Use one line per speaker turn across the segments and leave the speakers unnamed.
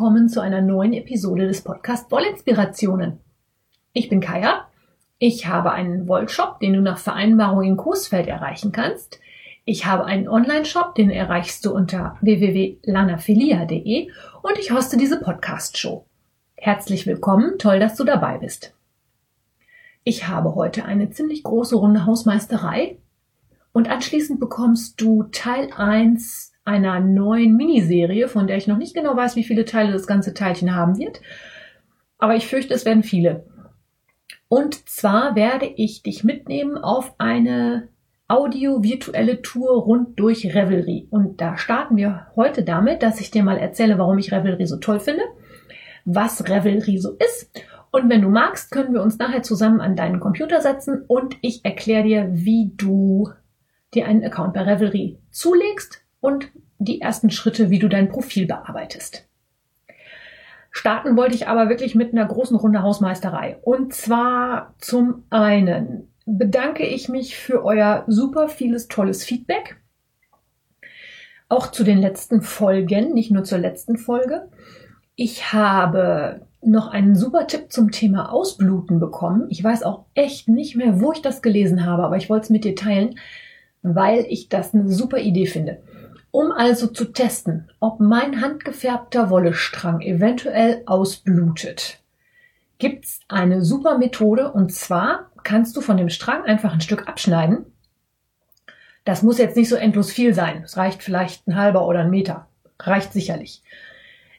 Willkommen zu einer neuen Episode des Podcast Wollinspirationen. Ich bin Kaya. Ich habe einen Wollshop, den du nach Vereinbarung in Coesfeld erreichen kannst. Ich habe einen Online-Shop, den erreichst du unter www.lanafilia.de und ich hoste diese Podcast-Show. Herzlich willkommen, toll, dass du dabei bist. Ich habe heute eine ziemlich große Runde Hausmeisterei und anschließend bekommst du Teil 1 einer neuen Miniserie, von der ich noch nicht genau weiß, wie viele Teile das ganze Teilchen haben wird. Aber ich fürchte, es werden viele. Und zwar werde ich dich mitnehmen auf eine audio-virtuelle Tour rund durch Revelry. Und da starten wir heute damit, dass ich dir mal erzähle, warum ich Revelry so toll finde, was Revelry so ist und wenn du magst, können wir uns nachher zusammen an deinen Computer setzen und ich erkläre dir, wie du dir einen Account bei Revelry zulegst und die ersten Schritte, wie du dein Profil bearbeitest. Starten wollte ich aber wirklich mit einer großen Runde Hausmeisterei. Und zwar zum einen bedanke ich mich für euer super vieles tolles Feedback. Auch zu den letzten Folgen, nicht nur zur letzten Folge. Ich habe noch einen super Tipp zum Thema Ausbluten bekommen. Ich weiß auch echt nicht mehr, wo ich das gelesen habe, aber ich wollte es mit dir teilen weil ich das eine super Idee finde. Um also zu testen, ob mein handgefärbter Wollestrang eventuell ausblutet, gibt's eine super Methode und zwar kannst du von dem Strang einfach ein Stück abschneiden. Das muss jetzt nicht so endlos viel sein. Es reicht vielleicht ein halber oder ein Meter. Reicht sicherlich.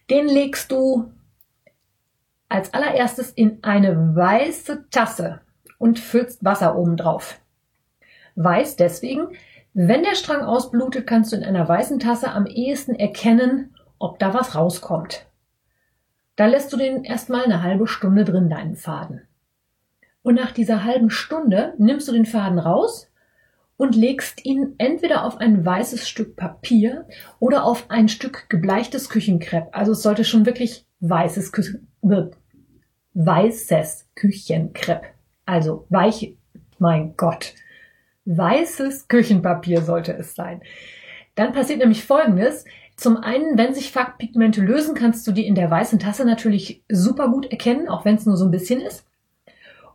Den legst du als allererstes in eine weiße Tasse und füllst Wasser oben drauf. Weiß deswegen, wenn der Strang ausblutet, kannst du in einer weißen Tasse am ehesten erkennen, ob da was rauskommt. Da lässt du den erstmal eine halbe Stunde drin, deinen Faden. Und nach dieser halben Stunde nimmst du den Faden raus und legst ihn entweder auf ein weißes Stück Papier oder auf ein Stück gebleichtes Küchenkrepp. Also es sollte schon wirklich weißes, Kü weißes Küchenkrepp. Also weich, mein Gott. Weißes Küchenpapier sollte es sein. Dann passiert nämlich Folgendes. Zum einen, wenn sich Farbpigmente lösen, kannst du die in der weißen Tasse natürlich super gut erkennen, auch wenn es nur so ein bisschen ist.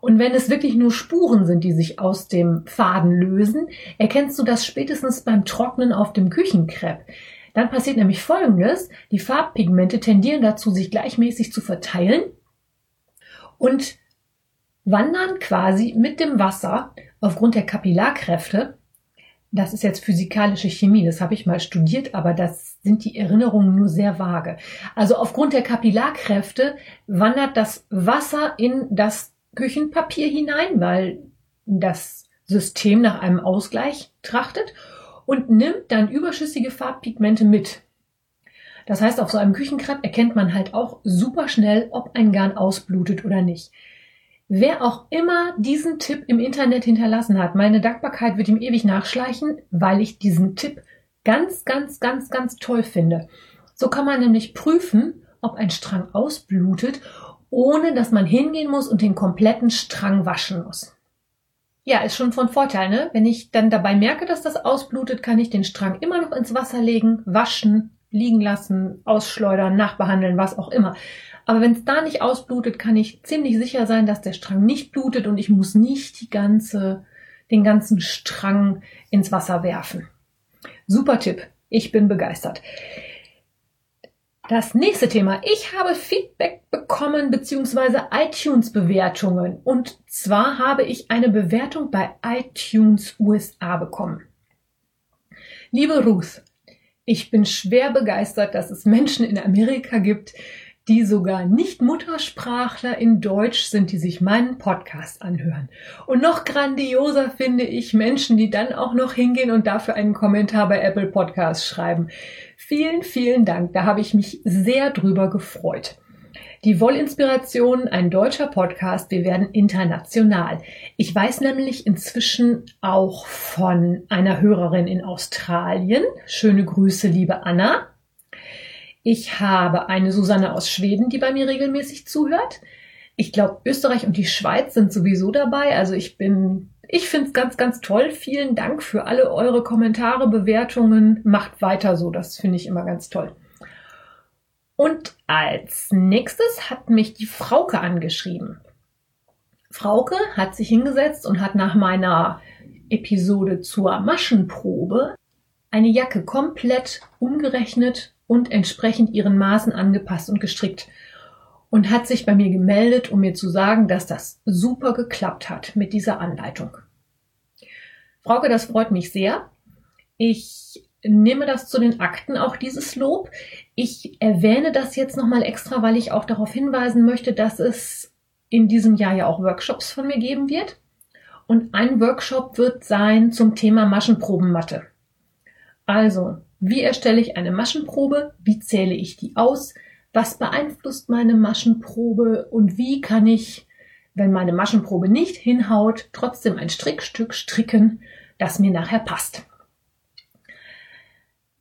Und wenn es wirklich nur Spuren sind, die sich aus dem Faden lösen, erkennst du das spätestens beim Trocknen auf dem Küchenkrepp. Dann passiert nämlich Folgendes. Die Farbpigmente tendieren dazu, sich gleichmäßig zu verteilen und wandern quasi mit dem Wasser aufgrund der Kapillarkräfte, das ist jetzt physikalische Chemie, das habe ich mal studiert, aber das sind die Erinnerungen nur sehr vage. Also aufgrund der Kapillarkräfte wandert das Wasser in das Küchenpapier hinein, weil das System nach einem Ausgleich trachtet und nimmt dann überschüssige Farbpigmente mit. Das heißt, auf so einem Küchenkrepp erkennt man halt auch super schnell, ob ein Garn ausblutet oder nicht. Wer auch immer diesen Tipp im Internet hinterlassen hat, meine Dankbarkeit wird ihm ewig nachschleichen, weil ich diesen Tipp ganz, ganz, ganz, ganz toll finde. So kann man nämlich prüfen, ob ein Strang ausblutet, ohne dass man hingehen muss und den kompletten Strang waschen muss. Ja, ist schon von Vorteil, ne? Wenn ich dann dabei merke, dass das ausblutet, kann ich den Strang immer noch ins Wasser legen, waschen, liegen lassen, ausschleudern, nachbehandeln, was auch immer. Aber wenn es da nicht ausblutet, kann ich ziemlich sicher sein, dass der Strang nicht blutet und ich muss nicht die ganze, den ganzen Strang ins Wasser werfen. Super Tipp. Ich bin begeistert. Das nächste Thema. Ich habe Feedback bekommen beziehungsweise iTunes-Bewertungen. Und zwar habe ich eine Bewertung bei iTunes USA bekommen. Liebe Ruth, ich bin schwer begeistert, dass es Menschen in Amerika gibt, die sogar nicht Muttersprachler in Deutsch sind, die sich meinen Podcast anhören. Und noch grandioser finde ich Menschen, die dann auch noch hingehen und dafür einen Kommentar bei Apple Podcasts schreiben. Vielen, vielen Dank. Da habe ich mich sehr drüber gefreut. Die Wollinspiration, ein deutscher Podcast. Wir werden international. Ich weiß nämlich inzwischen auch von einer Hörerin in Australien. Schöne Grüße, liebe Anna. Ich habe eine Susanne aus Schweden, die bei mir regelmäßig zuhört. Ich glaube, Österreich und die Schweiz sind sowieso dabei. Also ich bin, ich finde es ganz, ganz toll. Vielen Dank für alle eure Kommentare, Bewertungen. Macht weiter so. Das finde ich immer ganz toll. Und als nächstes hat mich die Frauke angeschrieben. Frauke hat sich hingesetzt und hat nach meiner Episode zur Maschenprobe eine Jacke komplett umgerechnet und entsprechend ihren Maßen angepasst und gestrickt und hat sich bei mir gemeldet, um mir zu sagen, dass das super geklappt hat mit dieser Anleitung. Frauke, das freut mich sehr. Ich nehme das zu den Akten, auch dieses Lob. Ich erwähne das jetzt nochmal extra, weil ich auch darauf hinweisen möchte, dass es in diesem Jahr ja auch Workshops von mir geben wird. Und ein Workshop wird sein zum Thema Maschenprobenmatte. Also, wie erstelle ich eine Maschenprobe? Wie zähle ich die aus? Was beeinflusst meine Maschenprobe? Und wie kann ich, wenn meine Maschenprobe nicht hinhaut, trotzdem ein Strickstück stricken, das mir nachher passt?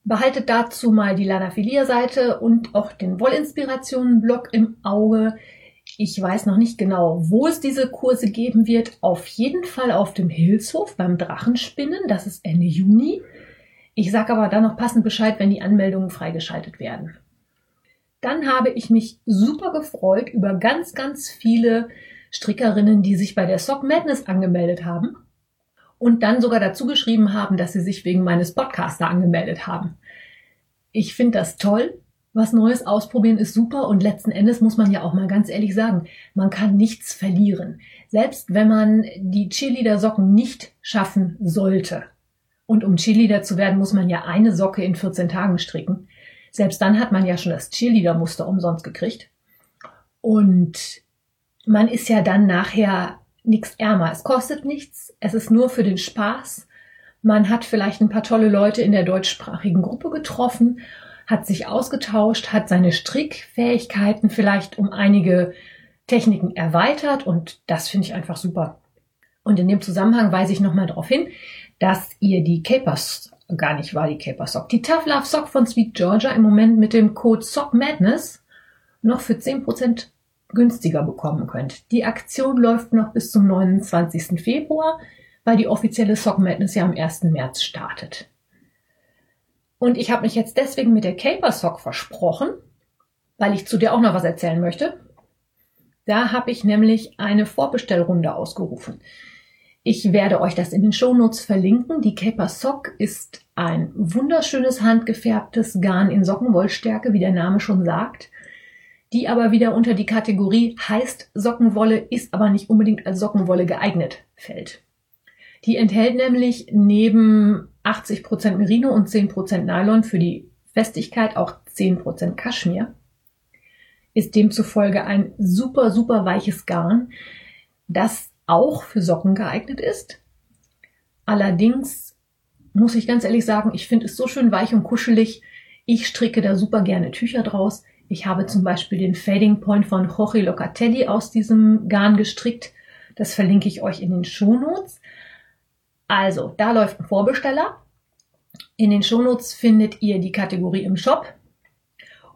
Behaltet dazu mal die Lanafilia-Seite und auch den Wollinspirationen-Blog im Auge. Ich weiß noch nicht genau, wo es diese Kurse geben wird. Auf jeden Fall auf dem Hilshof beim Drachenspinnen. Das ist Ende Juni. Ich sage aber dann noch passend Bescheid, wenn die Anmeldungen freigeschaltet werden. Dann habe ich mich super gefreut über ganz, ganz viele Strickerinnen, die sich bei der Sock Madness angemeldet haben und dann sogar dazu geschrieben haben, dass sie sich wegen meines Podcasts da angemeldet haben. Ich finde das toll. Was Neues ausprobieren ist super und letzten Endes muss man ja auch mal ganz ehrlich sagen, man kann nichts verlieren. Selbst wenn man die Cheerleader-Socken nicht schaffen sollte. Und um Cheerleader zu werden, muss man ja eine Socke in 14 Tagen stricken. Selbst dann hat man ja schon das Cheerleader-Muster umsonst gekriegt. Und man ist ja dann nachher nichts ärmer. Es kostet nichts, es ist nur für den Spaß. Man hat vielleicht ein paar tolle Leute in der deutschsprachigen Gruppe getroffen, hat sich ausgetauscht, hat seine Strickfähigkeiten vielleicht um einige Techniken erweitert und das finde ich einfach super. Und in dem Zusammenhang weise ich nochmal darauf hin, dass ihr die Capers, gar nicht war die Caper Sock, die Tough Love Sock von Sweet Georgia im Moment mit dem Code Sock Madness noch für 10% günstiger bekommen könnt. Die Aktion läuft noch bis zum 29. Februar, weil die offizielle Sock Madness ja am 1. März startet. Und ich habe mich jetzt deswegen mit der Caper Sock versprochen, weil ich zu dir auch noch was erzählen möchte. Da habe ich nämlich eine Vorbestellrunde ausgerufen. Ich werde euch das in den Shownotes verlinken. Die Caper Sock ist ein wunderschönes handgefärbtes Garn in Sockenwollstärke, wie der Name schon sagt die aber wieder unter die Kategorie heißt Sockenwolle, ist aber nicht unbedingt als Sockenwolle geeignet fällt. Die enthält nämlich neben 80% Merino und 10% Nylon für die Festigkeit auch 10% Kaschmir. Ist demzufolge ein super, super weiches Garn, das auch für Socken geeignet ist. Allerdings muss ich ganz ehrlich sagen, ich finde es so schön weich und kuschelig. Ich stricke da super gerne Tücher draus. Ich habe zum Beispiel den Fading Point von Jorge Locatelli aus diesem Garn gestrickt. Das verlinke ich euch in den Shownotes. Also, da läuft ein Vorbesteller. In den Shownotes findet ihr die Kategorie im Shop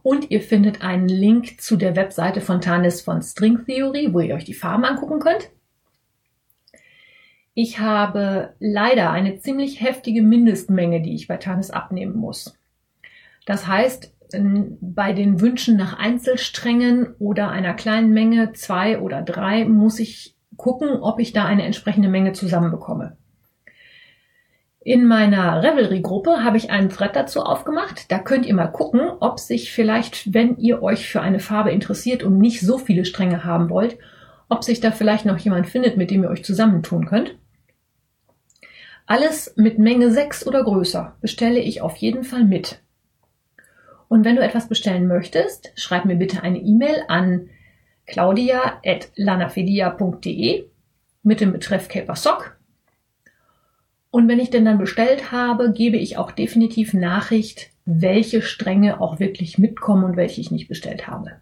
und ihr findet einen Link zu der Webseite von Tanis von String Theory, wo ihr euch die Farben angucken könnt. Ich habe leider eine ziemlich heftige Mindestmenge, die ich bei Tanis abnehmen muss. Das heißt, bei den Wünschen nach Einzelsträngen oder einer kleinen Menge, zwei oder drei, muss ich gucken, ob ich da eine entsprechende Menge zusammenbekomme. In meiner Revelry-Gruppe habe ich einen Thread dazu aufgemacht. Da könnt ihr mal gucken, ob sich vielleicht, wenn ihr euch für eine Farbe interessiert und nicht so viele Stränge haben wollt, ob sich da vielleicht noch jemand findet, mit dem ihr euch zusammentun könnt. Alles mit Menge 6 oder größer bestelle ich auf jeden Fall mit. Und wenn du etwas bestellen möchtest, schreib mir bitte eine E-Mail an claudia.lanafilia.de mit dem Betreff Caper Sock. Und wenn ich denn dann bestellt habe, gebe ich auch definitiv Nachricht, welche Stränge auch wirklich mitkommen und welche ich nicht bestellt habe.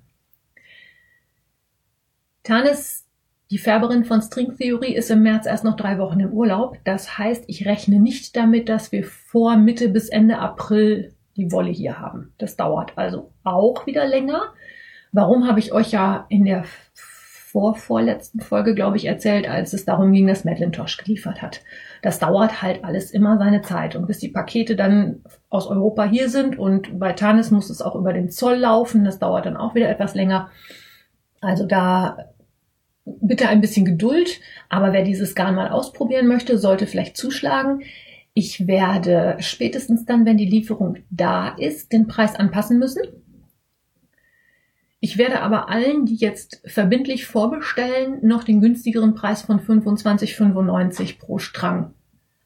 Tanis, die Färberin von String Theory, ist im März erst noch drei Wochen im Urlaub. Das heißt, ich rechne nicht damit, dass wir vor Mitte bis Ende April die Wolle hier haben. Das dauert also auch wieder länger. Warum habe ich euch ja in der vorvorletzten Folge, glaube ich, erzählt, als es darum ging, dass Madelintosh geliefert hat. Das dauert halt alles immer seine Zeit. Und bis die Pakete dann aus Europa hier sind und bei Tanis muss es auch über den Zoll laufen, das dauert dann auch wieder etwas länger. Also da bitte ein bisschen Geduld, aber wer dieses Garn mal ausprobieren möchte, sollte vielleicht zuschlagen. Ich werde spätestens dann, wenn die Lieferung da ist, den Preis anpassen müssen. Ich werde aber allen, die jetzt verbindlich vorbestellen, noch den günstigeren Preis von 25,95 pro Strang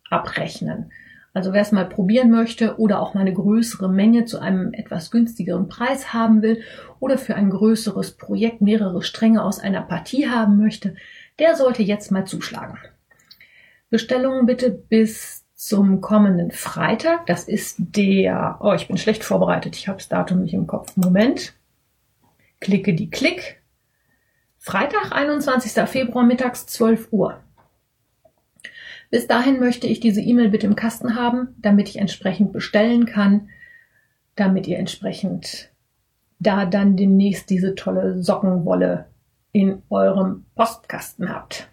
abrechnen. Also wer es mal probieren möchte oder auch mal eine größere Menge zu einem etwas günstigeren Preis haben will oder für ein größeres Projekt mehrere Stränge aus einer Partie haben möchte, der sollte jetzt mal zuschlagen. Bestellungen bitte bis zum kommenden Freitag. Das ist der, oh, ich bin schlecht vorbereitet. Ich habe das Datum nicht im Kopf. Moment. Klicke die Klick. Freitag, 21. Februar mittags 12 Uhr. Bis dahin möchte ich diese E-Mail bitte im Kasten haben, damit ich entsprechend bestellen kann, damit ihr entsprechend da dann demnächst diese tolle Sockenwolle in eurem Postkasten habt.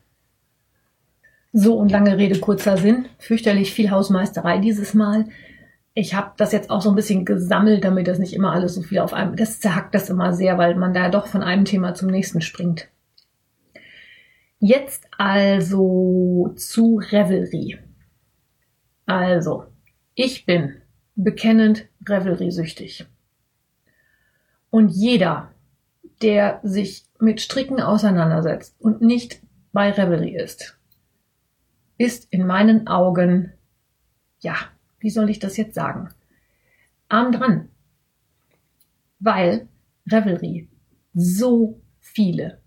So und lange Rede, kurzer Sinn. Fürchterlich viel Hausmeisterei dieses Mal. Ich habe das jetzt auch so ein bisschen gesammelt, damit das nicht immer alles so viel auf einem. Das zerhackt das immer sehr, weil man da doch von einem Thema zum nächsten springt. Jetzt also zu Revelry. Also, ich bin bekennend Revelry-süchtig. Und jeder, der sich mit Stricken auseinandersetzt und nicht bei Revelry ist, ist in meinen Augen, ja, wie soll ich das jetzt sagen? Arm dran. Weil Revelry so viele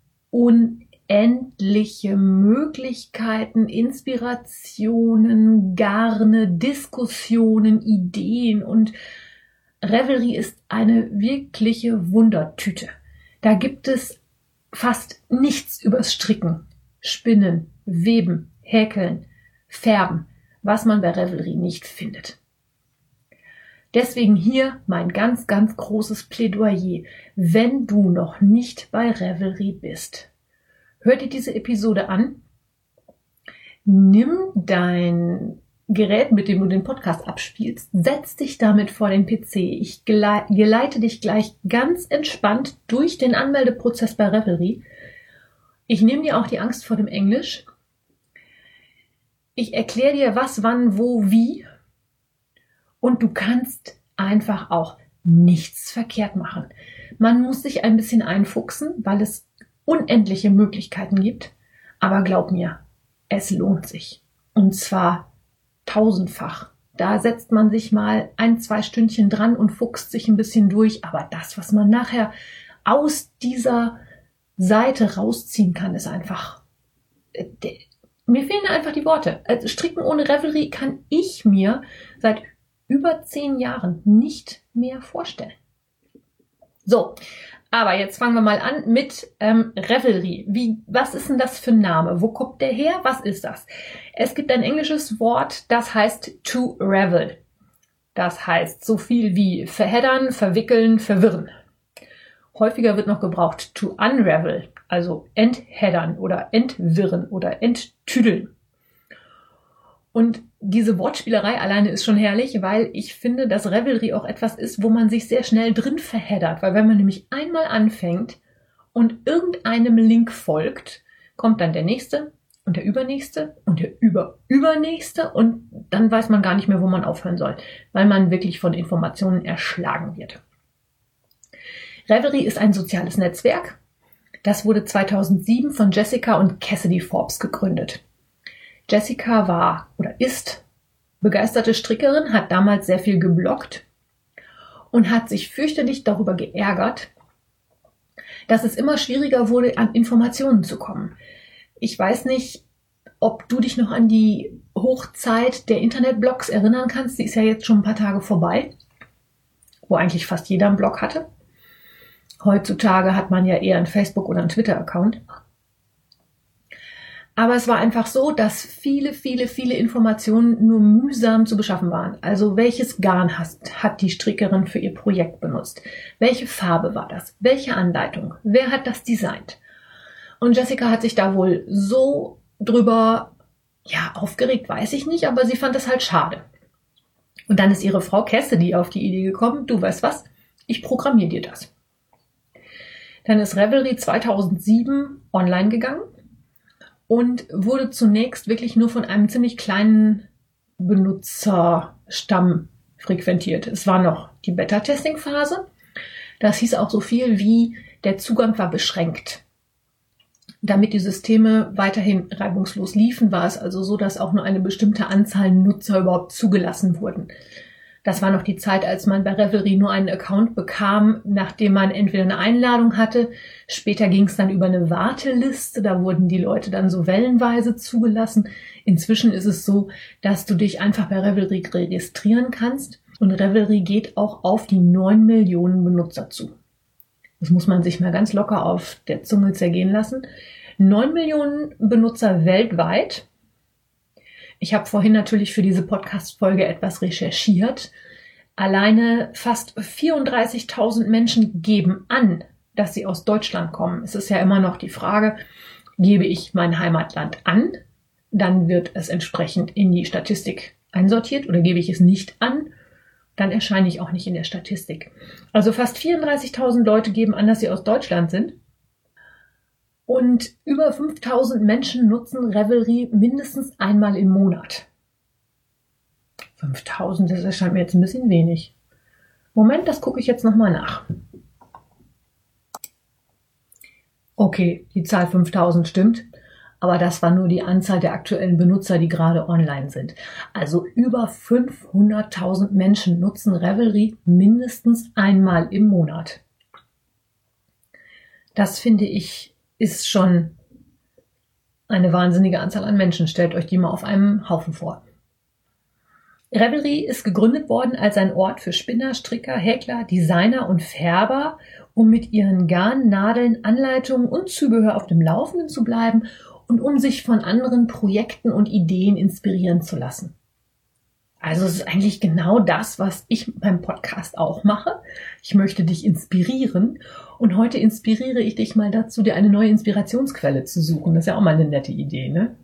endliche Möglichkeiten, Inspirationen, Garne, Diskussionen, Ideen und Revelry ist eine wirkliche Wundertüte. Da gibt es fast nichts übers Stricken, Spinnen, Weben, Häkeln, Färben, was man bei Revelry nicht findet. Deswegen hier mein ganz, ganz großes Plädoyer, wenn du noch nicht bei Revelry bist hör dir diese Episode an, nimm dein Gerät, mit dem du den Podcast abspielst, setz dich damit vor den PC. Ich geleite dich gleich ganz entspannt durch den Anmeldeprozess bei Revelry. Ich nehme dir auch die Angst vor dem Englisch. Ich erkläre dir was, wann, wo, wie. Und du kannst einfach auch nichts verkehrt machen. Man muss sich ein bisschen einfuchsen, weil es unendliche Möglichkeiten gibt. Aber glaub mir, es lohnt sich. Und zwar tausendfach. Da setzt man sich mal ein, zwei Stündchen dran und fuchst sich ein bisschen durch. Aber das, was man nachher aus dieser Seite rausziehen kann, ist einfach. Äh, mir fehlen einfach die Worte. Also Stricken ohne Revelry kann ich mir seit über zehn Jahren nicht mehr vorstellen. So, aber jetzt fangen wir mal an mit ähm, Revelry. Wie, was ist denn das für ein Name? Wo kommt der her? Was ist das? Es gibt ein englisches Wort, das heißt to revel. Das heißt so viel wie verheddern, verwickeln, verwirren. Häufiger wird noch gebraucht to unravel, also entheddern oder entwirren oder enttüdeln. Und diese Wortspielerei alleine ist schon herrlich, weil ich finde, dass Revelry auch etwas ist, wo man sich sehr schnell drin verheddert. Weil wenn man nämlich einmal anfängt und irgendeinem Link folgt, kommt dann der nächste und der übernächste und der überübernächste und dann weiß man gar nicht mehr, wo man aufhören soll, weil man wirklich von Informationen erschlagen wird. Revelry ist ein soziales Netzwerk. Das wurde 2007 von Jessica und Cassidy Forbes gegründet. Jessica war oder ist begeisterte Strickerin, hat damals sehr viel geblockt und hat sich fürchterlich darüber geärgert, dass es immer schwieriger wurde, an Informationen zu kommen. Ich weiß nicht, ob du dich noch an die Hochzeit der Internetblogs erinnern kannst. Die ist ja jetzt schon ein paar Tage vorbei, wo eigentlich fast jeder einen Blog hatte. Heutzutage hat man ja eher einen Facebook- oder einen Twitter-Account. Aber es war einfach so, dass viele, viele, viele Informationen nur mühsam zu beschaffen waren. Also welches Garn hast, hat die Strickerin für ihr Projekt benutzt? Welche Farbe war das? Welche Anleitung? Wer hat das designt? Und Jessica hat sich da wohl so drüber, ja, aufgeregt, weiß ich nicht, aber sie fand es halt schade. Und dann ist ihre Frau Cassidy auf die Idee gekommen, du weißt was, ich programmiere dir das. Dann ist Revelry 2007 online gegangen und wurde zunächst wirklich nur von einem ziemlich kleinen Benutzerstamm frequentiert. Es war noch die Beta-Testing-Phase. Das hieß auch so viel wie, der Zugang war beschränkt. Damit die Systeme weiterhin reibungslos liefen, war es also so, dass auch nur eine bestimmte Anzahl Nutzer überhaupt zugelassen wurden. Das war noch die Zeit, als man bei Revelry nur einen Account bekam, nachdem man entweder eine Einladung hatte. Später ging es dann über eine Warteliste. Da wurden die Leute dann so wellenweise zugelassen. Inzwischen ist es so, dass du dich einfach bei Revelry registrieren kannst. Und Revelry geht auch auf die neun Millionen Benutzer zu. Das muss man sich mal ganz locker auf der Zunge zergehen lassen. Neun Millionen Benutzer weltweit ich habe vorhin natürlich für diese Podcast-Folge etwas recherchiert. Alleine fast 34.000 Menschen geben an, dass sie aus Deutschland kommen. Es ist ja immer noch die Frage, gebe ich mein Heimatland an, dann wird es entsprechend in die Statistik einsortiert oder gebe ich es nicht an, dann erscheine ich auch nicht in der Statistik. Also fast 34.000 Leute geben an, dass sie aus Deutschland sind. Und über 5000 Menschen nutzen Revelry mindestens einmal im Monat. 5000, das erscheint mir jetzt ein bisschen wenig. Moment, das gucke ich jetzt nochmal nach. Okay, die Zahl 5000 stimmt, aber das war nur die Anzahl der aktuellen Benutzer, die gerade online sind. Also über 500.000 Menschen nutzen Revelry mindestens einmal im Monat. Das finde ich ist schon eine wahnsinnige Anzahl an Menschen. Stellt euch die mal auf einem Haufen vor. Revelry ist gegründet worden als ein Ort für Spinner, Stricker, Häkler, Designer und Färber, um mit ihren Garn, Nadeln, Anleitungen und Zubehör auf dem Laufenden zu bleiben und um sich von anderen Projekten und Ideen inspirieren zu lassen. Also es ist eigentlich genau das, was ich beim Podcast auch mache. Ich möchte dich inspirieren und heute inspiriere ich dich mal dazu, dir eine neue Inspirationsquelle zu suchen. Das ist ja auch mal eine nette Idee, ne?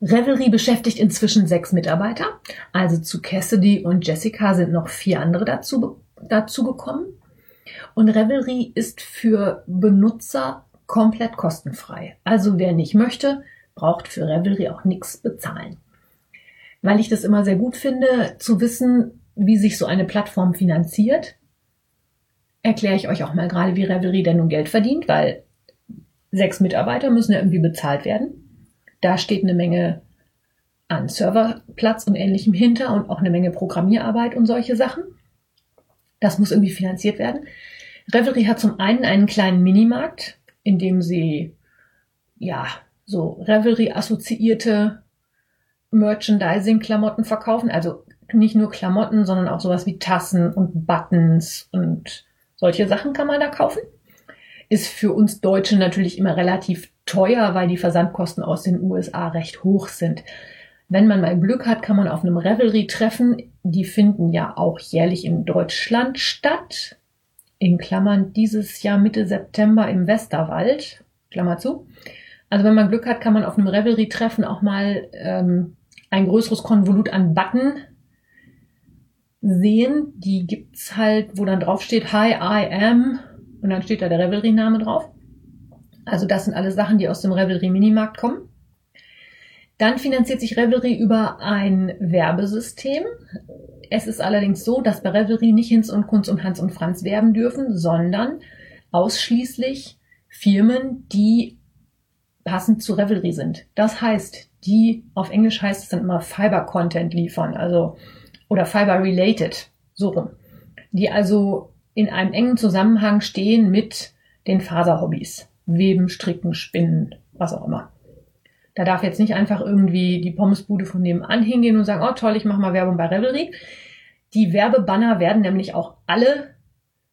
Revelry beschäftigt inzwischen sechs Mitarbeiter. Also zu Cassidy und Jessica sind noch vier andere dazu, dazu gekommen. Und Revelry ist für Benutzer komplett kostenfrei. Also wer nicht möchte, braucht für Revelry auch nichts bezahlen weil ich das immer sehr gut finde, zu wissen, wie sich so eine Plattform finanziert. Erkläre ich euch auch mal gerade, wie Revelry denn nun Geld verdient, weil sechs Mitarbeiter müssen ja irgendwie bezahlt werden. Da steht eine Menge an Serverplatz und ähnlichem hinter und auch eine Menge Programmierarbeit und solche Sachen. Das muss irgendwie finanziert werden. Revelry hat zum einen einen kleinen Minimarkt, in dem sie ja so Revelry assoziierte Merchandising-Klamotten verkaufen. Also nicht nur Klamotten, sondern auch sowas wie Tassen und Buttons und solche Sachen kann man da kaufen. Ist für uns Deutsche natürlich immer relativ teuer, weil die Versandkosten aus den USA recht hoch sind. Wenn man mal Glück hat, kann man auf einem Revelry-Treffen, die finden ja auch jährlich in Deutschland statt, in Klammern dieses Jahr Mitte September im Westerwald, Klammer zu. Also wenn man Glück hat, kann man auf einem Revelry-Treffen auch mal ähm, ein größeres Konvolut an Button sehen. Die gibt's halt, wo dann drauf steht Hi, I am und dann steht da der Revelry-Name drauf. Also das sind alles Sachen, die aus dem Revelry Minimarkt kommen. Dann finanziert sich Revelry über ein Werbesystem. Es ist allerdings so, dass bei Revelry nicht Hinz und Kunz und Hans und Franz werben dürfen, sondern ausschließlich Firmen, die passend zu Revelry sind. Das heißt, die auf Englisch heißt es dann immer Fiber Content liefern, also oder Fiber Related, so rum. Die also in einem engen Zusammenhang stehen mit den Faserhobbys. Weben, Stricken, Spinnen, was auch immer. Da darf jetzt nicht einfach irgendwie die Pommesbude von nebenan hingehen und sagen, oh toll, ich mache mal Werbung bei Revelry. Die Werbebanner werden nämlich auch alle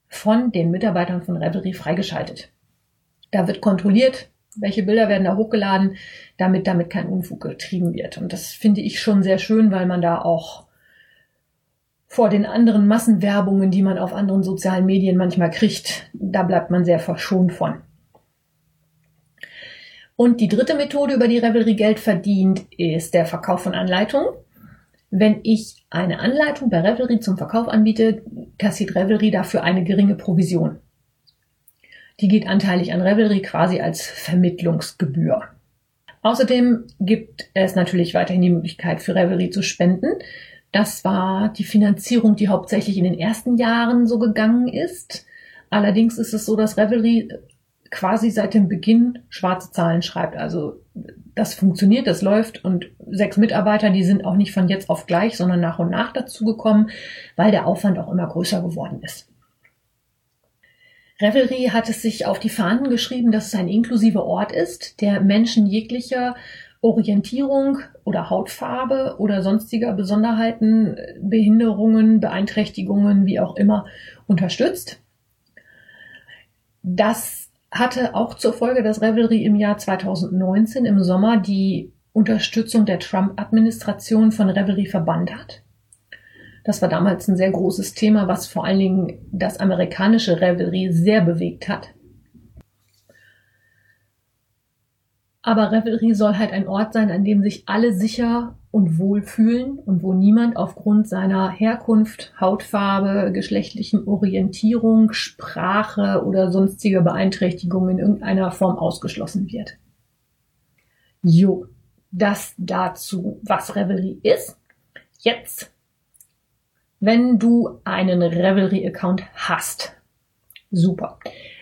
von den Mitarbeitern von Revelry freigeschaltet. Da wird kontrolliert, welche Bilder werden da hochgeladen, damit damit kein Unfug getrieben wird. Und das finde ich schon sehr schön, weil man da auch vor den anderen Massenwerbungen, die man auf anderen sozialen Medien manchmal kriegt, da bleibt man sehr verschont von. Und die dritte Methode, über die Revelry Geld verdient, ist der Verkauf von Anleitungen. Wenn ich eine Anleitung bei Revelry zum Verkauf anbiete, kassiert Revelry dafür eine geringe Provision. Die geht anteilig an Revelry quasi als Vermittlungsgebühr. Außerdem gibt es natürlich weiterhin die Möglichkeit für Revelry zu spenden. Das war die Finanzierung, die hauptsächlich in den ersten Jahren so gegangen ist. Allerdings ist es so, dass Revelry quasi seit dem Beginn schwarze Zahlen schreibt. Also das funktioniert, das läuft und sechs Mitarbeiter, die sind auch nicht von jetzt auf gleich, sondern nach und nach dazugekommen, weil der Aufwand auch immer größer geworden ist. Revelry hat es sich auf die Fahnen geschrieben, dass es ein inklusiver Ort ist, der Menschen jeglicher Orientierung oder Hautfarbe oder sonstiger Besonderheiten, Behinderungen, Beeinträchtigungen, wie auch immer, unterstützt. Das hatte auch zur Folge, dass Revelry im Jahr 2019 im Sommer die Unterstützung der Trump-Administration von Revelry verbannt hat. Das war damals ein sehr großes Thema, was vor allen Dingen das amerikanische Revelry sehr bewegt hat. Aber Revelry soll halt ein Ort sein, an dem sich alle sicher und wohl fühlen und wo niemand aufgrund seiner Herkunft, Hautfarbe, geschlechtlichen Orientierung, Sprache oder sonstiger Beeinträchtigung in irgendeiner Form ausgeschlossen wird. Jo, das dazu, was Revelry ist. Jetzt wenn du einen Revelry-Account hast. Super.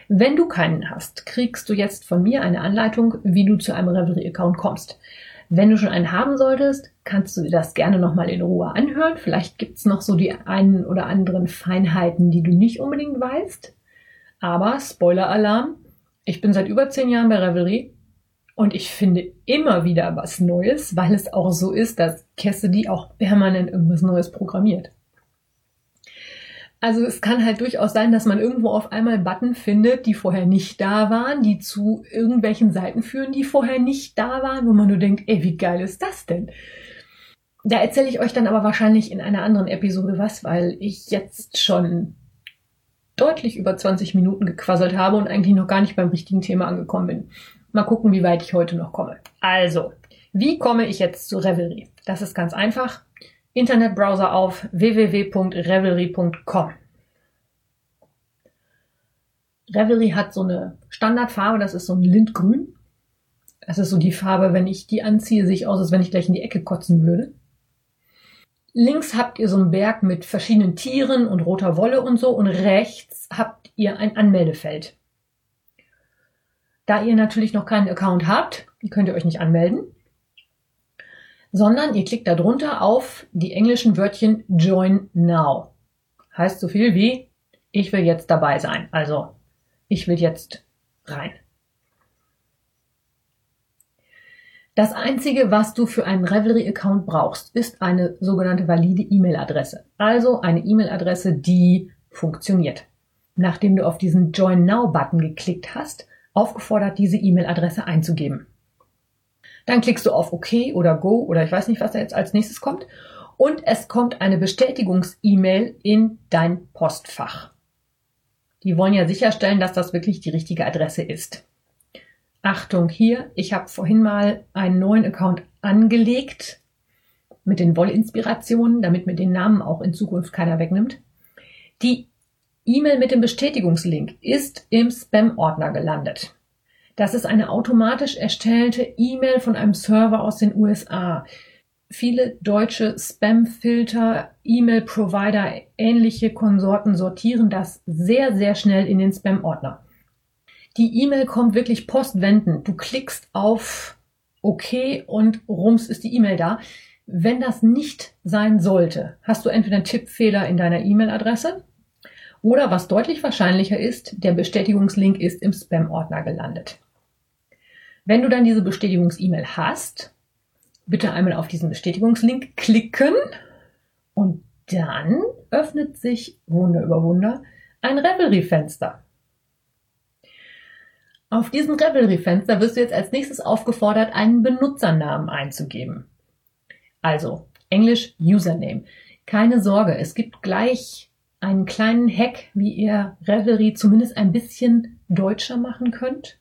Wenn du keinen hast, kriegst du jetzt von mir eine Anleitung, wie du zu einem Revelry-Account kommst. Wenn du schon einen haben solltest, kannst du dir das gerne nochmal in Ruhe anhören. Vielleicht gibt's noch so die einen oder anderen Feinheiten, die du nicht unbedingt weißt. Aber Spoiler-Alarm, ich bin seit über zehn Jahren bei Revelry und ich finde immer wieder was Neues, weil es auch so ist, dass Cassidy auch permanent irgendwas Neues programmiert. Also es kann halt durchaus sein, dass man irgendwo auf einmal Button findet, die vorher nicht da waren, die zu irgendwelchen Seiten führen, die vorher nicht da waren, wo man nur denkt, ey, wie geil ist das denn? Da erzähle ich euch dann aber wahrscheinlich in einer anderen Episode was, weil ich jetzt schon deutlich über 20 Minuten gequasselt habe und eigentlich noch gar nicht beim richtigen Thema angekommen bin. Mal gucken, wie weit ich heute noch komme. Also, wie komme ich jetzt zu Revelry? Das ist ganz einfach. Internetbrowser auf www.revelry.com. Revelry hat so eine Standardfarbe, das ist so ein Lindgrün. Das ist so die Farbe, wenn ich die anziehe, sehe ich aus, als wenn ich gleich in die Ecke kotzen würde. Links habt ihr so einen Berg mit verschiedenen Tieren und roter Wolle und so und rechts habt ihr ein Anmeldefeld. Da ihr natürlich noch keinen Account habt, könnt ihr euch nicht anmelden sondern ihr klickt darunter auf die englischen Wörtchen Join Now. Heißt so viel wie, ich will jetzt dabei sein. Also, ich will jetzt rein. Das einzige, was du für einen Revelry-Account brauchst, ist eine sogenannte valide E-Mail-Adresse. Also eine E-Mail-Adresse, die funktioniert. Nachdem du auf diesen Join Now-Button geklickt hast, aufgefordert, diese E-Mail-Adresse einzugeben. Dann klickst du auf OK oder Go oder ich weiß nicht, was da jetzt als nächstes kommt. Und es kommt eine Bestätigungs-E-Mail in dein Postfach. Die wollen ja sicherstellen, dass das wirklich die richtige Adresse ist. Achtung hier, ich habe vorhin mal einen neuen Account angelegt mit den Wollinspirationen, damit mir den Namen auch in Zukunft keiner wegnimmt. Die E-Mail mit dem Bestätigungslink ist im Spam-Ordner gelandet. Das ist eine automatisch erstellte E-Mail von einem Server aus den USA. Viele deutsche Spam-Filter, E-Mail-Provider, ähnliche Konsorten sortieren das sehr, sehr schnell in den Spam-Ordner. Die E-Mail kommt wirklich postwendend. Du klickst auf OK und rums ist die E-Mail da. Wenn das nicht sein sollte, hast du entweder einen Tippfehler in deiner E-Mail-Adresse oder was deutlich wahrscheinlicher ist, der Bestätigungslink ist im Spam-Ordner gelandet. Wenn du dann diese Bestätigungs-E-Mail hast, bitte einmal auf diesen Bestätigungslink klicken und dann öffnet sich Wunder über Wunder ein Revelry-Fenster. Auf diesem Revelry-Fenster wirst du jetzt als nächstes aufgefordert, einen Benutzernamen einzugeben. Also Englisch Username. Keine Sorge, es gibt gleich einen kleinen Hack, wie ihr Revelry zumindest ein bisschen deutscher machen könnt.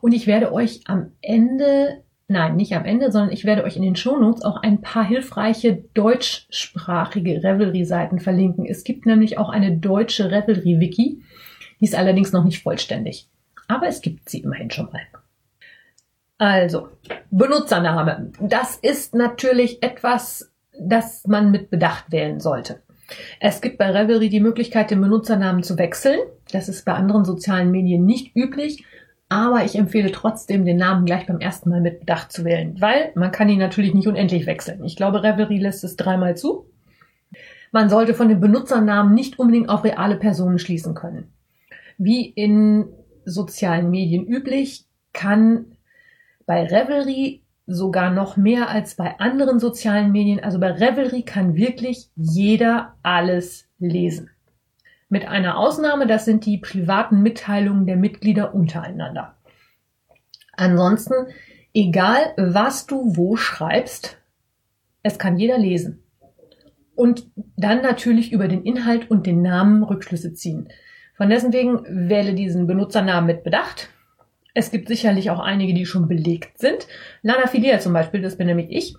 Und ich werde euch am Ende, nein, nicht am Ende, sondern ich werde euch in den Shownotes auch ein paar hilfreiche deutschsprachige Revelry-Seiten verlinken. Es gibt nämlich auch eine deutsche Revelry-Wiki. Die ist allerdings noch nicht vollständig. Aber es gibt sie immerhin schon mal. Also, Benutzername. Das ist natürlich etwas, das man mit Bedacht wählen sollte. Es gibt bei Revelry die Möglichkeit, den Benutzernamen zu wechseln. Das ist bei anderen sozialen Medien nicht üblich. Aber ich empfehle trotzdem, den Namen gleich beim ersten Mal mit Bedacht zu wählen, weil man kann ihn natürlich nicht unendlich wechseln. Ich glaube, Revelry lässt es dreimal zu. Man sollte von den Benutzernamen nicht unbedingt auf reale Personen schließen können. Wie in sozialen Medien üblich, kann bei Revelry sogar noch mehr als bei anderen sozialen Medien. Also bei Revelry kann wirklich jeder alles lesen. Mit einer Ausnahme, das sind die privaten Mitteilungen der Mitglieder untereinander. Ansonsten, egal was du wo schreibst, es kann jeder lesen. Und dann natürlich über den Inhalt und den Namen Rückschlüsse ziehen. Von dessen wegen wähle diesen Benutzernamen mit Bedacht. Es gibt sicherlich auch einige, die schon belegt sind. Lana Fidel zum Beispiel, das bin nämlich ich.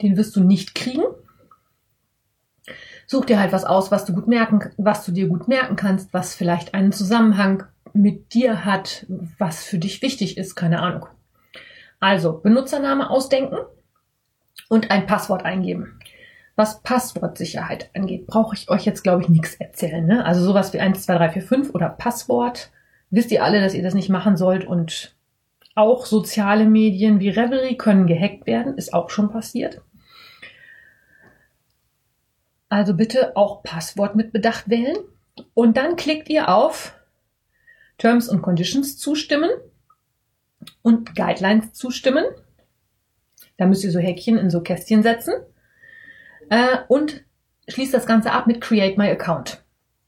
Den wirst du nicht kriegen. Such dir halt was aus, was du gut merken, was du dir gut merken kannst, was vielleicht einen Zusammenhang mit dir hat, was für dich wichtig ist, keine Ahnung. Also Benutzername ausdenken und ein Passwort eingeben. Was Passwortsicherheit angeht, brauche ich euch jetzt, glaube ich, nichts erzählen. Ne? Also sowas wie 1, 2, 3, 4, 5 oder Passwort. Wisst ihr alle, dass ihr das nicht machen sollt und auch soziale Medien wie Revelry können gehackt werden, ist auch schon passiert. Also bitte auch Passwort mit Bedacht wählen. Und dann klickt ihr auf Terms und Conditions zustimmen und Guidelines zustimmen. Da müsst ihr so Häkchen in so Kästchen setzen. Äh, und schließt das Ganze ab mit Create My Account.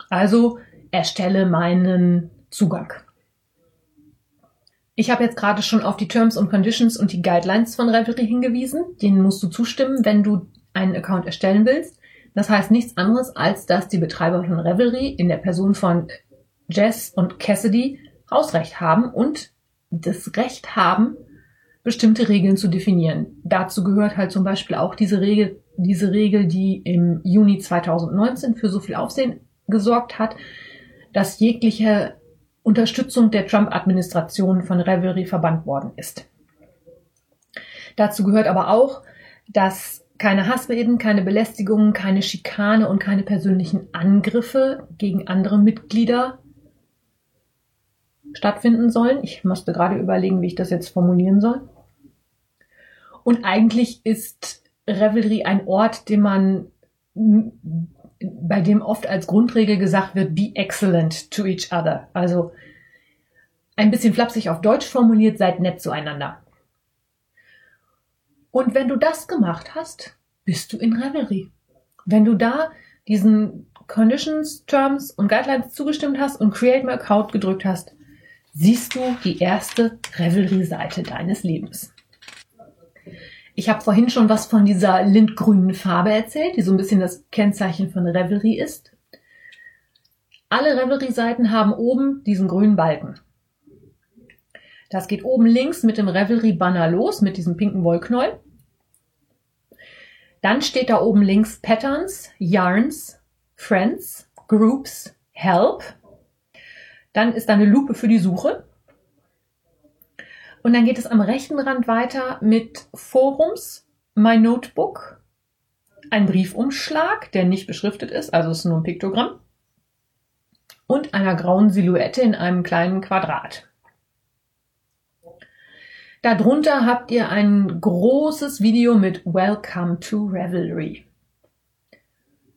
Also erstelle meinen Zugang. Ich habe jetzt gerade schon auf die Terms und Conditions und die Guidelines von Revelry hingewiesen. Denen musst du zustimmen, wenn du einen Account erstellen willst. Das heißt nichts anderes, als dass die Betreiber von Revelry in der Person von Jess und Cassidy Hausrecht haben und das Recht haben, bestimmte Regeln zu definieren. Dazu gehört halt zum Beispiel auch diese Regel, diese Regel, die im Juni 2019 für so viel Aufsehen gesorgt hat, dass jegliche Unterstützung der Trump-Administration von Revelry verbannt worden ist. Dazu gehört aber auch, dass keine Hassreden, keine Belästigungen, keine Schikane und keine persönlichen Angriffe gegen andere Mitglieder stattfinden sollen. Ich musste gerade überlegen, wie ich das jetzt formulieren soll. Und eigentlich ist Revelry ein Ort, den man, bei dem oft als Grundregel gesagt wird, be excellent to each other. Also ein bisschen flapsig auf Deutsch formuliert, seid nett zueinander. Und wenn du das gemacht hast, bist du in Revelry. Wenn du da diesen Conditions, Terms und Guidelines zugestimmt hast und Create My Account gedrückt hast, siehst du die erste Revelry-Seite deines Lebens. Ich habe vorhin schon was von dieser lindgrünen Farbe erzählt, die so ein bisschen das Kennzeichen von Revelry ist. Alle Revelry-Seiten haben oben diesen grünen Balken. Das geht oben links mit dem Revelry-Banner los, mit diesem pinken Wollknäuel. Dann steht da oben links Patterns, Yarns, Friends, Groups, Help. Dann ist da eine Lupe für die Suche. Und dann geht es am rechten Rand weiter mit Forums, My Notebook, ein Briefumschlag, der nicht beschriftet ist, also ist nur ein Piktogramm, und einer grauen Silhouette in einem kleinen Quadrat. Darunter habt ihr ein großes Video mit Welcome to Revelry.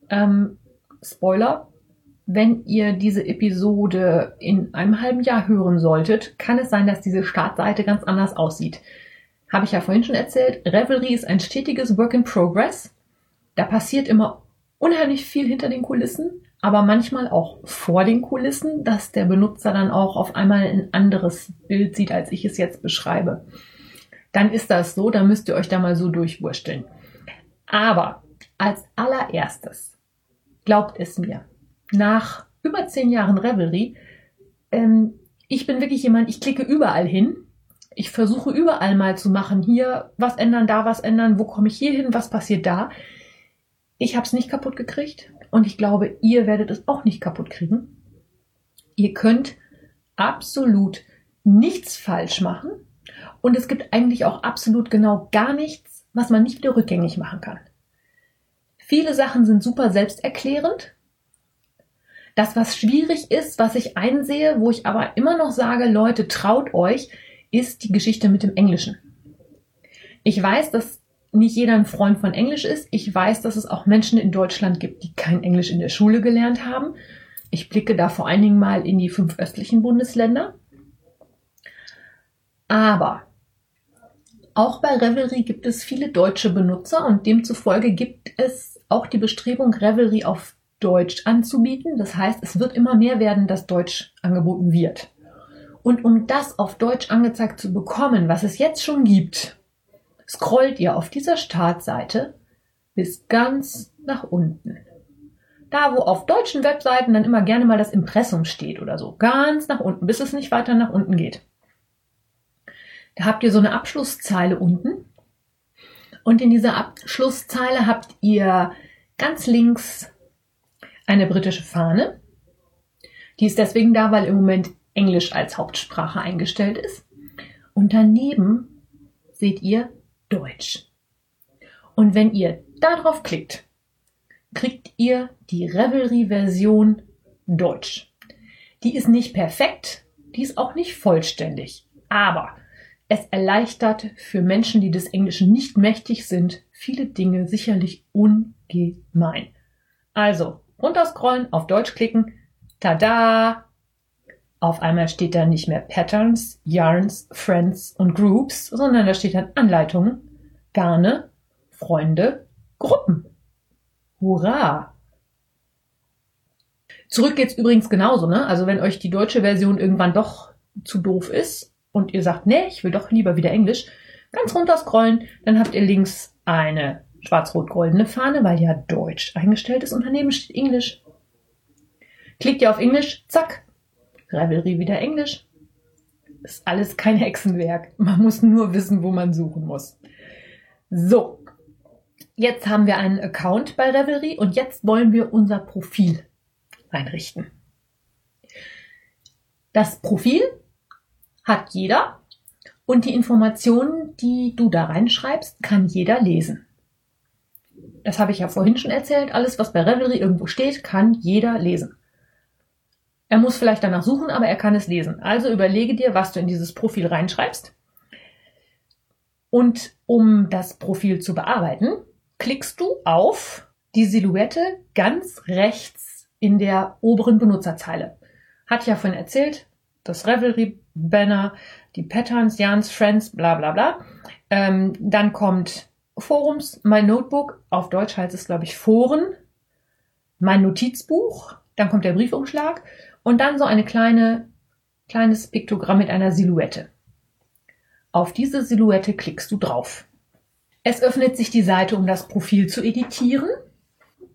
Ähm, Spoiler, wenn ihr diese Episode in einem halben Jahr hören solltet, kann es sein, dass diese Startseite ganz anders aussieht. Habe ich ja vorhin schon erzählt, Revelry ist ein stetiges Work in Progress. Da passiert immer unheimlich viel hinter den Kulissen aber manchmal auch vor den Kulissen, dass der Benutzer dann auch auf einmal ein anderes Bild sieht, als ich es jetzt beschreibe. Dann ist das so, dann müsst ihr euch da mal so durchwursteln. Aber als allererstes, glaubt es mir, nach über zehn Jahren Revelry, ähm, ich bin wirklich jemand, ich klicke überall hin Ich versuche überall mal zu machen, hier was ändern, da was ändern, wo komme ich hier hin, was passiert da. Ich habe es nicht kaputt gekriegt und ich glaube, ihr werdet es auch nicht kaputt kriegen. Ihr könnt absolut nichts falsch machen und es gibt eigentlich auch absolut genau gar nichts, was man nicht wieder rückgängig machen kann. Viele Sachen sind super selbsterklärend. Das, was schwierig ist, was ich einsehe, wo ich aber immer noch sage, Leute, traut euch, ist die Geschichte mit dem Englischen. Ich weiß, dass nicht jeder ein Freund von Englisch ist. Ich weiß, dass es auch Menschen in Deutschland gibt, die kein Englisch in der Schule gelernt haben. Ich blicke da vor allen Dingen mal in die fünf östlichen Bundesländer. Aber auch bei Revelry gibt es viele deutsche Benutzer und demzufolge gibt es auch die Bestrebung, Revelry auf Deutsch anzubieten. Das heißt, es wird immer mehr werden, dass Deutsch angeboten wird. Und um das auf Deutsch angezeigt zu bekommen, was es jetzt schon gibt, scrollt ihr auf dieser Startseite bis ganz nach unten. Da, wo auf deutschen Webseiten dann immer gerne mal das Impressum steht oder so. Ganz nach unten, bis es nicht weiter nach unten geht. Da habt ihr so eine Abschlusszeile unten. Und in dieser Abschlusszeile habt ihr ganz links eine britische Fahne. Die ist deswegen da, weil im Moment Englisch als Hauptsprache eingestellt ist. Und daneben seht ihr Deutsch. Und wenn ihr darauf klickt, kriegt ihr die Revelry-Version Deutsch. Die ist nicht perfekt, die ist auch nicht vollständig, aber es erleichtert für Menschen, die des Englischen nicht mächtig sind, viele Dinge sicherlich ungemein. Also, runterscrollen, auf Deutsch klicken, tada! Auf einmal steht da nicht mehr Patterns, Yarns, Friends und Groups, sondern da steht dann Anleitungen, Garne, Freunde, Gruppen. Hurra! Zurück geht's übrigens genauso, ne? Also wenn euch die deutsche Version irgendwann doch zu doof ist und ihr sagt, nee, ich will doch lieber wieder Englisch, ganz runter scrollen, dann habt ihr links eine schwarz-rot-goldene Fahne, weil ja Deutsch eingestellt ist und daneben steht Englisch. Klickt ihr auf Englisch, zack, Revelry wieder Englisch. Ist alles kein Hexenwerk. Man muss nur wissen, wo man suchen muss. So. Jetzt haben wir einen Account bei Revelry und jetzt wollen wir unser Profil einrichten. Das Profil hat jeder und die Informationen, die du da reinschreibst, kann jeder lesen. Das habe ich ja vorhin schon erzählt. Alles, was bei Revelry irgendwo steht, kann jeder lesen. Er muss vielleicht danach suchen, aber er kann es lesen. Also überlege dir, was du in dieses Profil reinschreibst. Und um das Profil zu bearbeiten, klickst du auf die Silhouette ganz rechts in der oberen Benutzerzeile. Hat ja vorhin erzählt, das Revelry-Banner, die Patterns, Jans, Friends, bla bla bla. Ähm, dann kommt Forums, mein Notebook, auf Deutsch heißt es, glaube ich, Foren, mein Notizbuch, dann kommt der Briefumschlag und dann so eine kleine, kleines Piktogramm mit einer Silhouette. Auf diese Silhouette klickst du drauf. Es öffnet sich die Seite, um das Profil zu editieren.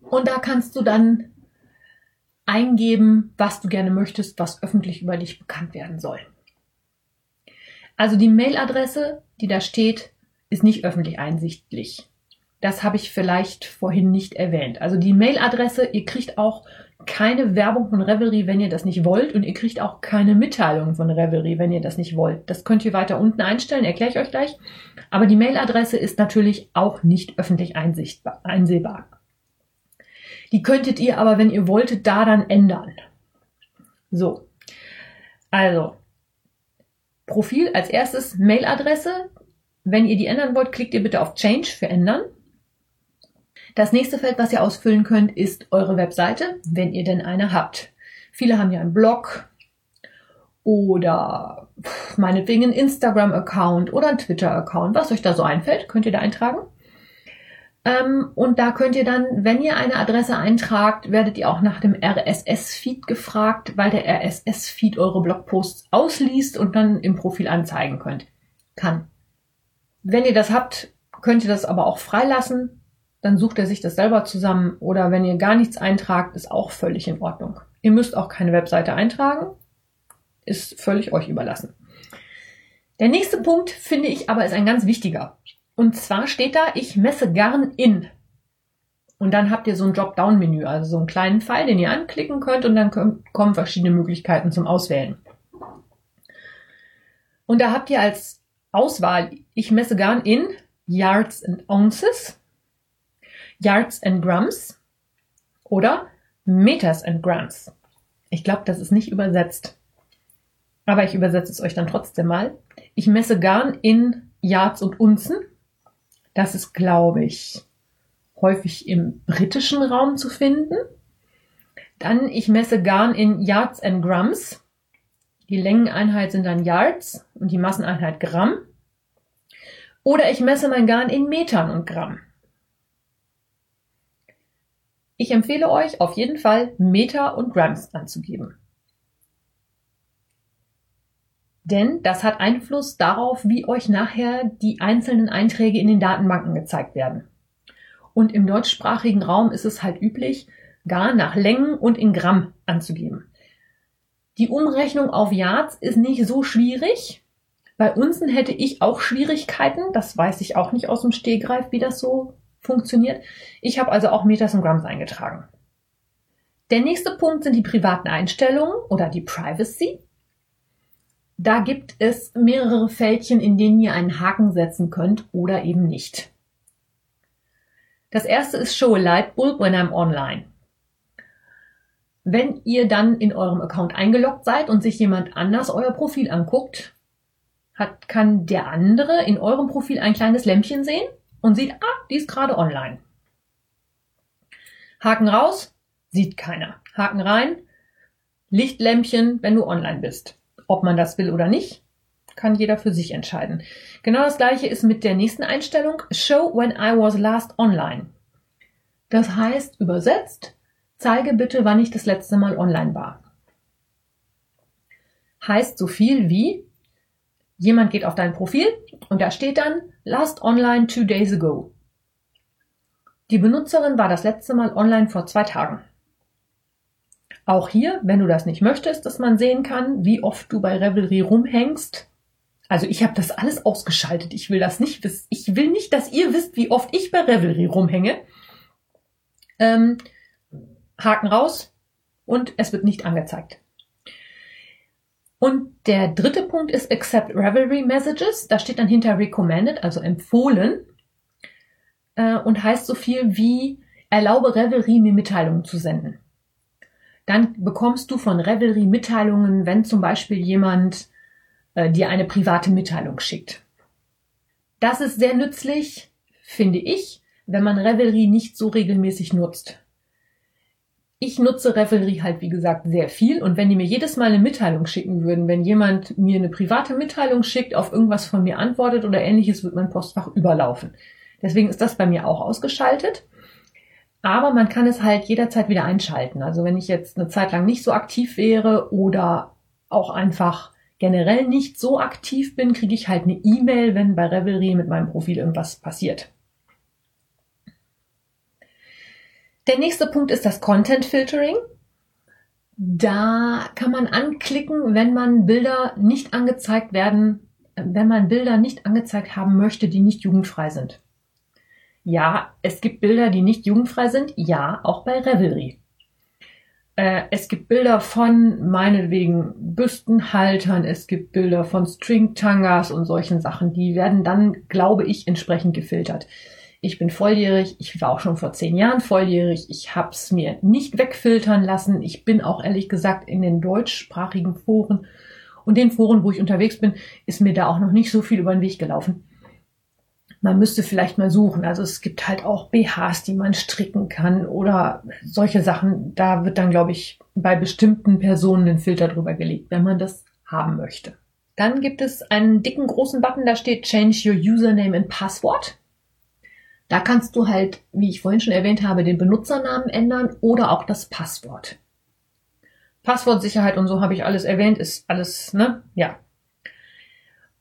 Und da kannst du dann eingeben, was du gerne möchtest, was öffentlich über dich bekannt werden soll. Also die Mailadresse, die da steht, ist nicht öffentlich einsichtlich. Das habe ich vielleicht vorhin nicht erwähnt. Also die Mailadresse, ihr kriegt auch keine Werbung von Revelry, wenn ihr das nicht wollt. Und ihr kriegt auch keine Mitteilung von Revelry, wenn ihr das nicht wollt. Das könnt ihr weiter unten einstellen, erkläre ich euch gleich. Aber die Mailadresse ist natürlich auch nicht öffentlich einsehbar. Die könntet ihr aber, wenn ihr wolltet, da dann ändern. So. Also. Profil als erstes Mailadresse. Wenn ihr die ändern wollt, klickt ihr bitte auf Change für ändern. Das nächste Feld, was ihr ausfüllen könnt, ist eure Webseite, wenn ihr denn eine habt. Viele haben ja einen Blog oder meinetwegen einen Instagram-Account oder einen Twitter-Account. Was euch da so einfällt, könnt ihr da eintragen. Ähm, und da könnt ihr dann, wenn ihr eine Adresse eintragt, werdet ihr auch nach dem RSS-Feed gefragt, weil der RSS-Feed eure Blogposts ausliest und dann im Profil anzeigen könnt. Kann. Wenn ihr das habt, könnt ihr das aber auch freilassen dann sucht er sich das selber zusammen. Oder wenn ihr gar nichts eintragt, ist auch völlig in Ordnung. Ihr müsst auch keine Webseite eintragen. Ist völlig euch überlassen. Der nächste Punkt finde ich aber ist ein ganz wichtiger. Und zwar steht da, ich messe Garn in. Und dann habt ihr so ein Drop-Down-Menü, also so einen kleinen Pfeil, den ihr anklicken könnt und dann kommen verschiedene Möglichkeiten zum Auswählen. Und da habt ihr als Auswahl, ich messe Garn in Yards and Ounces, Yards and Grams oder Meters and Grams. Ich glaube, das ist nicht übersetzt. Aber ich übersetze es euch dann trotzdem mal. Ich messe Garn in Yards und Unzen. Das ist, glaube ich, häufig im britischen Raum zu finden. Dann, ich messe Garn in Yards and Grams. Die Längeneinheit sind dann Yards und die Masseneinheit Gramm. Oder ich messe mein Garn in Metern und Gramm. Ich empfehle euch auf jeden Fall Meter und Grams anzugeben. Denn das hat Einfluss darauf, wie euch nachher die einzelnen Einträge in den Datenbanken gezeigt werden. Und im deutschsprachigen Raum ist es halt üblich, gar nach Längen und in Gramm anzugeben. Die Umrechnung auf Yards ist nicht so schwierig. Bei Unzen hätte ich auch Schwierigkeiten. Das weiß ich auch nicht aus dem Stehgreif, wie das so funktioniert. Ich habe also auch Meters und Grams eingetragen. Der nächste Punkt sind die privaten Einstellungen oder die Privacy. Da gibt es mehrere Fältchen, in denen ihr einen Haken setzen könnt oder eben nicht. Das erste ist Show a Light Bulb when I'm online. Wenn ihr dann in eurem Account eingeloggt seid und sich jemand anders euer Profil anguckt, hat, kann der andere in eurem Profil ein kleines Lämpchen sehen und sieht, ah, die ist gerade online. Haken raus, sieht keiner. Haken rein, Lichtlämpchen, wenn du online bist. Ob man das will oder nicht, kann jeder für sich entscheiden. Genau das gleiche ist mit der nächsten Einstellung, Show when I was last online. Das heißt, übersetzt, zeige bitte, wann ich das letzte Mal online war. Heißt so viel wie, jemand geht auf dein Profil und da steht dann Last online two days ago. Die Benutzerin war das letzte Mal online vor zwei Tagen. Auch hier, wenn du das nicht möchtest, dass man sehen kann, wie oft du bei Revelry rumhängst. Also ich habe das alles ausgeschaltet. Ich will das nicht wissen. Ich will nicht, dass ihr wisst, wie oft ich bei Revelry rumhänge. Ähm, Haken raus und es wird nicht angezeigt. Und der dritte Punkt ist Accept Revelry Messages. Da steht dann hinter Recommended, also empfohlen. Äh, und heißt so viel wie erlaube Revelry mir Mitteilungen zu senden. Dann bekommst du von Revelry Mitteilungen, wenn zum Beispiel jemand äh, dir eine private Mitteilung schickt. Das ist sehr nützlich, finde ich, wenn man Revelry nicht so regelmäßig nutzt ich nutze Revelry halt, wie gesagt, sehr viel. Und wenn die mir jedes Mal eine Mitteilung schicken würden, wenn jemand mir eine private Mitteilung schickt, auf irgendwas von mir antwortet oder ähnliches, wird mein Postfach überlaufen. Deswegen ist das bei mir auch ausgeschaltet. Aber man kann es halt jederzeit wieder einschalten. Also wenn ich jetzt eine Zeit lang nicht so aktiv wäre oder auch einfach generell nicht so aktiv bin, kriege ich halt eine E-Mail, wenn bei Revelry mit meinem Profil irgendwas passiert. Der nächste Punkt ist das Content Filtering. Da kann man anklicken, wenn man Bilder nicht angezeigt werden, wenn man Bilder nicht angezeigt haben möchte, die nicht jugendfrei sind. Ja, es gibt Bilder, die nicht jugendfrei sind. Ja, auch bei Revelry. Äh, es gibt Bilder von meinetwegen Büstenhaltern, es gibt Bilder von Stringtangas und solchen Sachen. Die werden dann, glaube ich, entsprechend gefiltert. Ich bin volljährig, ich war auch schon vor zehn Jahren volljährig, ich habe es mir nicht wegfiltern lassen. Ich bin auch ehrlich gesagt in den deutschsprachigen Foren und den Foren, wo ich unterwegs bin, ist mir da auch noch nicht so viel über den Weg gelaufen. Man müsste vielleicht mal suchen. Also es gibt halt auch BHs, die man stricken kann oder solche Sachen. Da wird dann, glaube ich, bei bestimmten Personen ein Filter drüber gelegt, wenn man das haben möchte. Dann gibt es einen dicken großen Button, da steht Change your Username and Password. Da kannst du halt, wie ich vorhin schon erwähnt habe, den Benutzernamen ändern oder auch das Passwort. Passwortsicherheit und so habe ich alles erwähnt, ist alles, ne? Ja.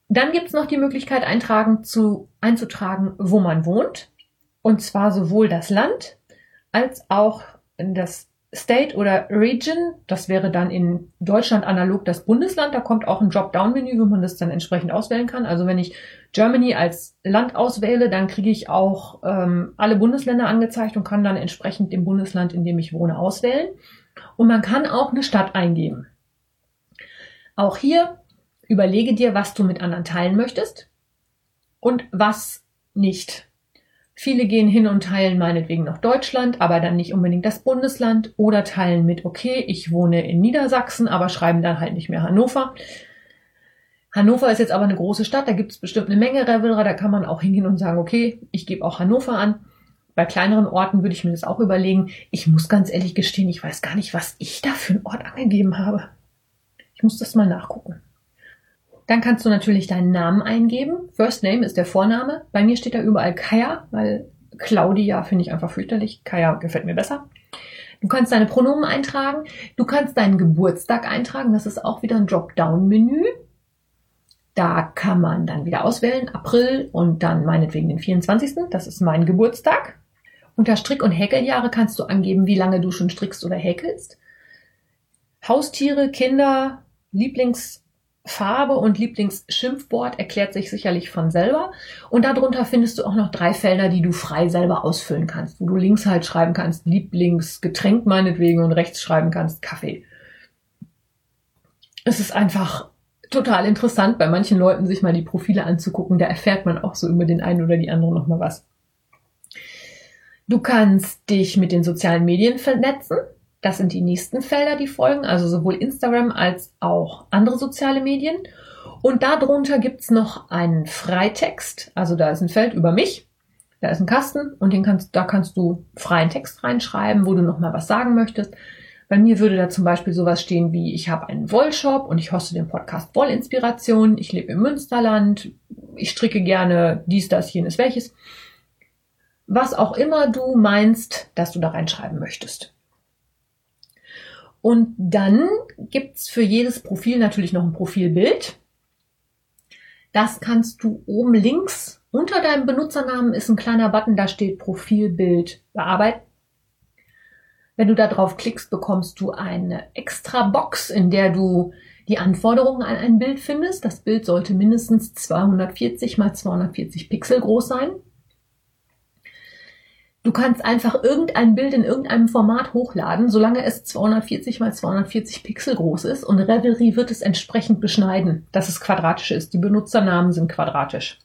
Dann gibt's noch die Möglichkeit eintragen zu, einzutragen, wo man wohnt. Und zwar sowohl das Land als auch das State oder Region, das wäre dann in Deutschland analog das Bundesland. Da kommt auch ein Dropdown-Menü, wo man das dann entsprechend auswählen kann. Also wenn ich Germany als Land auswähle, dann kriege ich auch ähm, alle Bundesländer angezeigt und kann dann entsprechend dem Bundesland, in dem ich wohne, auswählen. Und man kann auch eine Stadt eingeben. Auch hier überlege dir, was du mit anderen teilen möchtest und was nicht. Viele gehen hin und teilen meinetwegen noch Deutschland, aber dann nicht unbedingt das Bundesland oder teilen mit, okay, ich wohne in Niedersachsen, aber schreiben dann halt nicht mehr Hannover. Hannover ist jetzt aber eine große Stadt, da gibt es bestimmt eine Menge Revelrer, da kann man auch hingehen und sagen, okay, ich gebe auch Hannover an. Bei kleineren Orten würde ich mir das auch überlegen. Ich muss ganz ehrlich gestehen, ich weiß gar nicht, was ich da für einen Ort angegeben habe. Ich muss das mal nachgucken. Dann kannst du natürlich deinen Namen eingeben. First Name ist der Vorname. Bei mir steht da überall Kaya, weil Claudia finde ich einfach fürchterlich. Kaya gefällt mir besser. Du kannst deine Pronomen eintragen. Du kannst deinen Geburtstag eintragen. Das ist auch wieder ein Dropdown-Menü. Da kann man dann wieder auswählen, April und dann meinetwegen den 24. Das ist mein Geburtstag. Unter Strick- und Häkeljahre kannst du angeben, wie lange du schon strickst oder häkelst. Haustiere, Kinder, Lieblingsfarbe und Lieblingsschimpfwort erklärt sich sicherlich von selber. Und darunter findest du auch noch drei Felder, die du frei selber ausfüllen kannst, wo du links halt schreiben kannst Lieblingsgetränk meinetwegen und rechts schreiben kannst Kaffee. Es ist einfach total interessant, bei manchen Leuten sich mal die Profile anzugucken. Da erfährt man auch so über den einen oder die andere nochmal was. Du kannst dich mit den sozialen Medien vernetzen. Das sind die nächsten Felder, die folgen, also sowohl Instagram als auch andere soziale Medien. Und darunter gibt's noch einen Freitext. Also da ist ein Feld über mich, da ist ein Kasten und den kannst, da kannst du freien Text reinschreiben, wo du nochmal was sagen möchtest. Bei mir würde da zum Beispiel sowas stehen wie, ich habe einen Wollshop und ich hoste den Podcast Wollinspiration, ich lebe im Münsterland, ich stricke gerne dies, das, jenes, welches. Was auch immer du meinst, dass du da reinschreiben möchtest. Und dann gibt's für jedes Profil natürlich noch ein Profilbild. Das kannst du oben links unter deinem Benutzernamen ist ein kleiner Button, da steht Profilbild bearbeiten. Wenn du da drauf klickst, bekommst du eine extra Box, in der du die Anforderungen an ein Bild findest. Das Bild sollte mindestens 240 mal 240 Pixel groß sein. Du kannst einfach irgendein Bild in irgendeinem Format hochladen, solange es 240 mal 240 Pixel groß ist und Revelry wird es entsprechend beschneiden, dass es quadratisch ist. Die Benutzernamen sind quadratisch.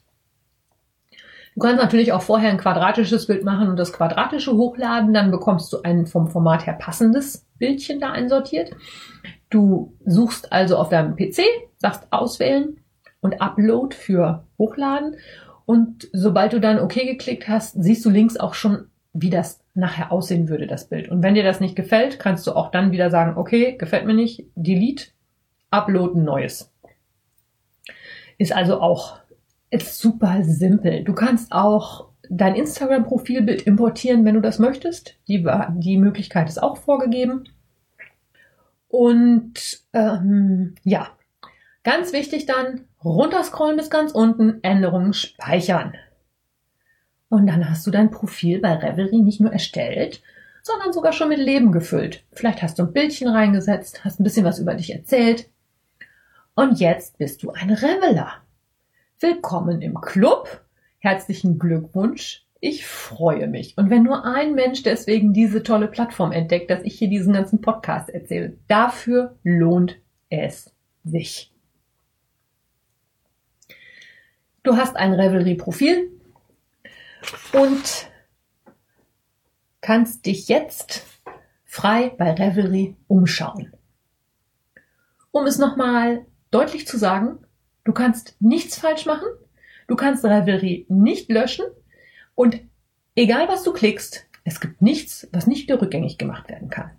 Du kannst natürlich auch vorher ein quadratisches Bild machen und das quadratische hochladen, dann bekommst du ein vom Format her passendes Bildchen da einsortiert. Du suchst also auf deinem PC, sagst auswählen und Upload für hochladen und sobald du dann OK geklickt hast, siehst du links auch schon, wie das nachher aussehen würde, das Bild. Und wenn dir das nicht gefällt, kannst du auch dann wieder sagen, okay, gefällt mir nicht, delete, upload ein neues. Ist also auch ist super simpel. Du kannst auch dein Instagram-Profilbild importieren, wenn du das möchtest. Die, die Möglichkeit ist auch vorgegeben. Und ähm, ja, ganz wichtig dann, runterscrollen bis ganz unten, Änderungen speichern. Und dann hast du dein Profil bei Revelry nicht nur erstellt, sondern sogar schon mit Leben gefüllt. Vielleicht hast du ein Bildchen reingesetzt, hast ein bisschen was über dich erzählt. Und jetzt bist du ein Reveler. Willkommen im Club. Herzlichen Glückwunsch. Ich freue mich. Und wenn nur ein Mensch deswegen diese tolle Plattform entdeckt, dass ich hier diesen ganzen Podcast erzähle, dafür lohnt es sich. Du hast ein Revelry-Profil und kannst dich jetzt frei bei Revelry umschauen. Um es nochmal deutlich zu sagen, Du kannst nichts falsch machen. Du kannst Revelry nicht löschen. Und egal was du klickst, es gibt nichts, was nicht wieder rückgängig gemacht werden kann.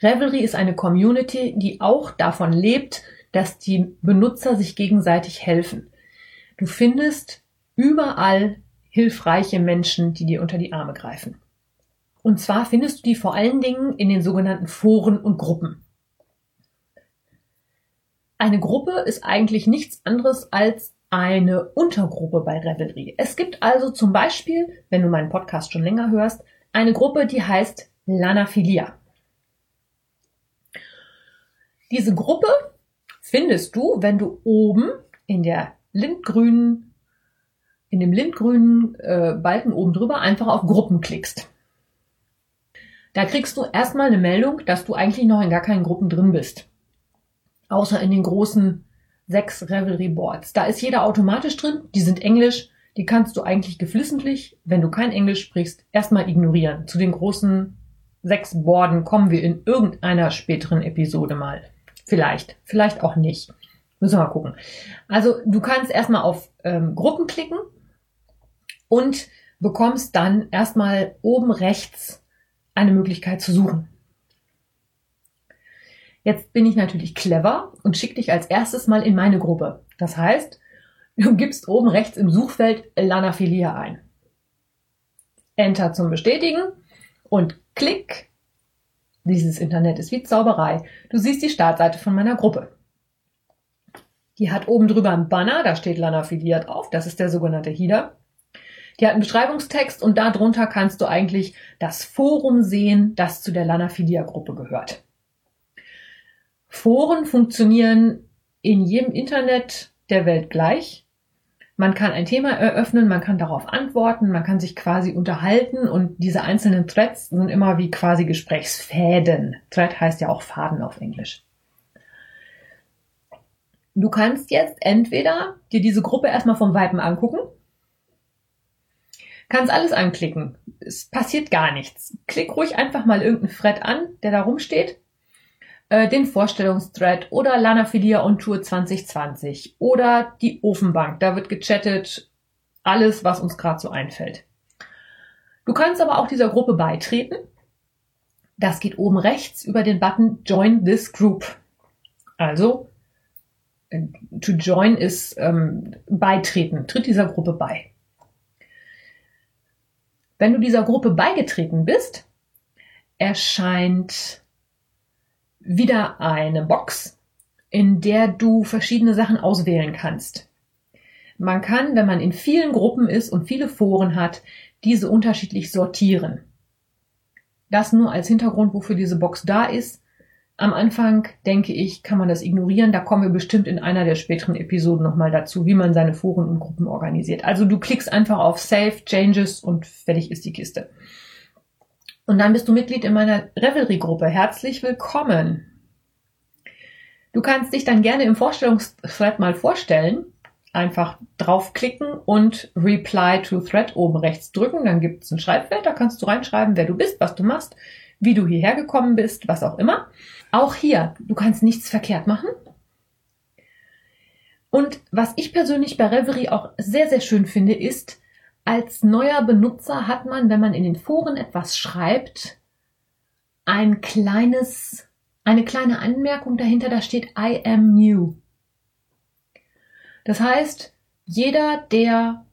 Revelry ist eine Community, die auch davon lebt, dass die Benutzer sich gegenseitig helfen. Du findest überall hilfreiche Menschen, die dir unter die Arme greifen. Und zwar findest du die vor allen Dingen in den sogenannten Foren und Gruppen. Eine Gruppe ist eigentlich nichts anderes als eine Untergruppe bei Revelry. Es gibt also zum Beispiel, wenn du meinen Podcast schon länger hörst, eine Gruppe, die heißt Lanaphilia. Diese Gruppe findest du, wenn du oben in der lindgrünen, in dem lindgrünen äh, Balken oben drüber einfach auf Gruppen klickst. Da kriegst du erstmal eine Meldung, dass du eigentlich noch in gar keinen Gruppen drin bist. Außer in den großen sechs Revelry Boards. Da ist jeder automatisch drin, die sind englisch, die kannst du eigentlich geflissentlich, wenn du kein Englisch sprichst, erstmal ignorieren. Zu den großen sechs Borden kommen wir in irgendeiner späteren Episode mal. Vielleicht, vielleicht auch nicht. Müssen wir mal gucken. Also du kannst erstmal auf ähm, Gruppen klicken und bekommst dann erstmal oben rechts eine Möglichkeit zu suchen. Jetzt bin ich natürlich clever und schicke dich als erstes mal in meine Gruppe. Das heißt, du gibst oben rechts im Suchfeld Lanaphilia ein. Enter zum Bestätigen und klick dieses Internet ist wie Zauberei. Du siehst die Startseite von meiner Gruppe. Die hat oben drüber ein Banner, da steht Lanaphilia drauf, das ist der sogenannte Header. Die hat einen Beschreibungstext und darunter kannst du eigentlich das Forum sehen, das zu der Lanaphilia Gruppe gehört. Foren funktionieren in jedem Internet der Welt gleich. Man kann ein Thema eröffnen, man kann darauf antworten, man kann sich quasi unterhalten und diese einzelnen Threads sind immer wie quasi Gesprächsfäden. Thread heißt ja auch Faden auf Englisch. Du kannst jetzt entweder dir diese Gruppe erstmal vom Weitem angucken, kannst alles anklicken. Es passiert gar nichts. Klick ruhig einfach mal irgendeinen Thread an, der da rumsteht äh, den Vorstellungsthread oder Lanaphilia on Tour 2020 oder die Ofenbank. Da wird gechattet alles, was uns gerade so einfällt. Du kannst aber auch dieser Gruppe beitreten. Das geht oben rechts über den Button Join this Group. Also to join ist ähm, beitreten, tritt dieser Gruppe bei. Wenn du dieser Gruppe beigetreten bist, erscheint wieder eine Box, in der du verschiedene Sachen auswählen kannst. Man kann, wenn man in vielen Gruppen ist und viele Foren hat, diese unterschiedlich sortieren. Das nur als Hintergrund, wofür diese Box da ist. Am Anfang, denke ich, kann man das ignorieren. Da kommen wir bestimmt in einer der späteren Episoden nochmal dazu, wie man seine Foren und Gruppen organisiert. Also du klickst einfach auf Save, Changes und fertig ist die Kiste. Und dann bist du Mitglied in meiner Revelry-Gruppe. Herzlich willkommen. Du kannst dich dann gerne im Vorstellungsthread mal vorstellen. Einfach draufklicken und Reply to Thread oben rechts drücken. Dann gibt es ein Schreibfeld, da kannst du reinschreiben, wer du bist, was du machst, wie du hierher gekommen bist, was auch immer. Auch hier, du kannst nichts verkehrt machen. Und was ich persönlich bei Reverie auch sehr, sehr schön finde, ist, als neuer Benutzer hat man, wenn man in den Foren etwas schreibt, ein kleines, eine kleine Anmerkung dahinter, da steht I am new. Das heißt, jeder, der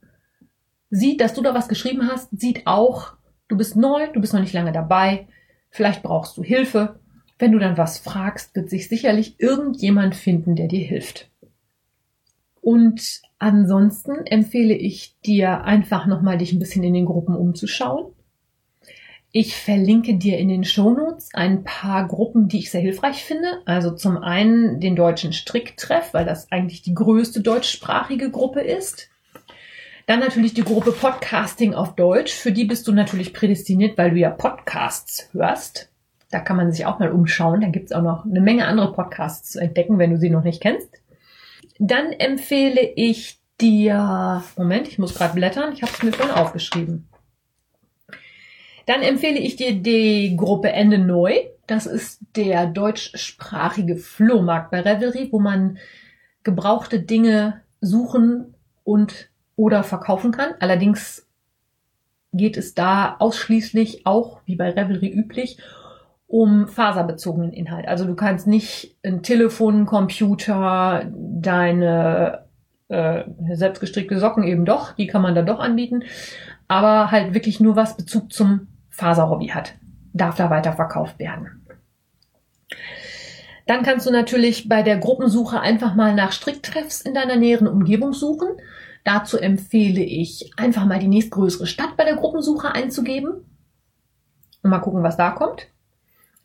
sieht, dass du da was geschrieben hast, sieht auch, du bist neu, du bist noch nicht lange dabei, vielleicht brauchst du Hilfe. Wenn du dann was fragst, wird sich sicherlich irgendjemand finden, der dir hilft. Und ansonsten empfehle ich dir einfach nochmal dich ein bisschen in den Gruppen umzuschauen. Ich verlinke dir in den Shownotes ein paar Gruppen, die ich sehr hilfreich finde. Also zum einen den deutschen Stricktreff, weil das eigentlich die größte deutschsprachige Gruppe ist. Dann natürlich die Gruppe Podcasting auf Deutsch. Für die bist du natürlich prädestiniert, weil du ja Podcasts hörst. Da kann man sich auch mal umschauen. Da gibt es auch noch eine Menge andere Podcasts zu entdecken, wenn du sie noch nicht kennst. Dann empfehle ich dir, Moment, ich muss gerade blättern, ich habe es mir vorhin aufgeschrieben. Dann empfehle ich dir die Gruppe Ende Neu. Das ist der deutschsprachige Flohmarkt bei Revelry, wo man gebrauchte Dinge suchen und oder verkaufen kann. Allerdings geht es da ausschließlich auch, wie bei Revelry üblich, um faserbezogenen Inhalt. Also du kannst nicht ein Telefon, Computer, deine äh, selbstgestrickte Socken eben doch, die kann man da doch anbieten, aber halt wirklich nur was Bezug zum Faserhobby hat, darf da weiter verkauft werden. Dann kannst du natürlich bei der Gruppensuche einfach mal nach Stricktreffs in deiner näheren Umgebung suchen. Dazu empfehle ich einfach mal die nächstgrößere Stadt bei der Gruppensuche einzugeben Und mal gucken, was da kommt.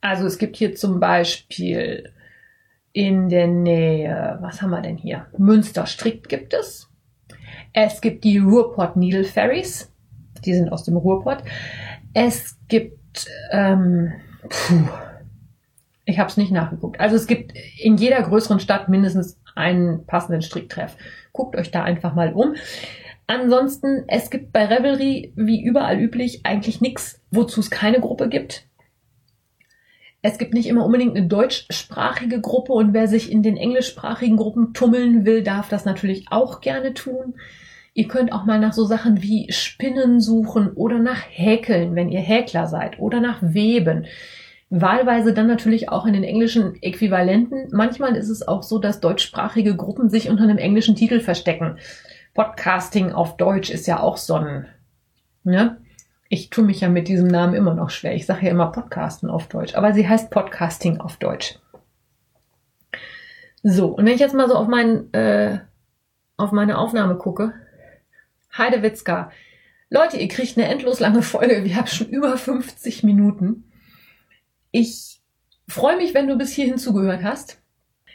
Also es gibt hier zum Beispiel in der Nähe, was haben wir denn hier? Münster Strick gibt es. Es gibt die Ruhrpott Needle Ferries. Die sind aus dem Ruhrpott. Es gibt, ähm, puh, ich habe es nicht nachgeguckt. Also es gibt in jeder größeren Stadt mindestens einen passenden Stricktreff. Guckt euch da einfach mal um. Ansonsten, es gibt bei Revelry wie überall üblich eigentlich nichts, wozu es keine Gruppe gibt. Es gibt nicht immer unbedingt eine deutschsprachige Gruppe und wer sich in den englischsprachigen Gruppen tummeln will, darf das natürlich auch gerne tun. Ihr könnt auch mal nach so Sachen wie Spinnen suchen oder nach Häkeln, wenn ihr Häkler seid, oder nach Weben. Wahlweise dann natürlich auch in den englischen Äquivalenten. Manchmal ist es auch so, dass deutschsprachige Gruppen sich unter einem englischen Titel verstecken. Podcasting auf Deutsch ist ja auch so ein, ne? Ich tue mich ja mit diesem Namen immer noch schwer. Ich sage ja immer Podcasten auf Deutsch, aber sie heißt Podcasting auf Deutsch. So, und wenn ich jetzt mal so auf, mein, äh, auf meine Aufnahme gucke, Heidewitzka. Leute, ihr kriegt eine endlos lange Folge. Wir haben schon über 50 Minuten. Ich freue mich, wenn du bis hierhin zugehört hast.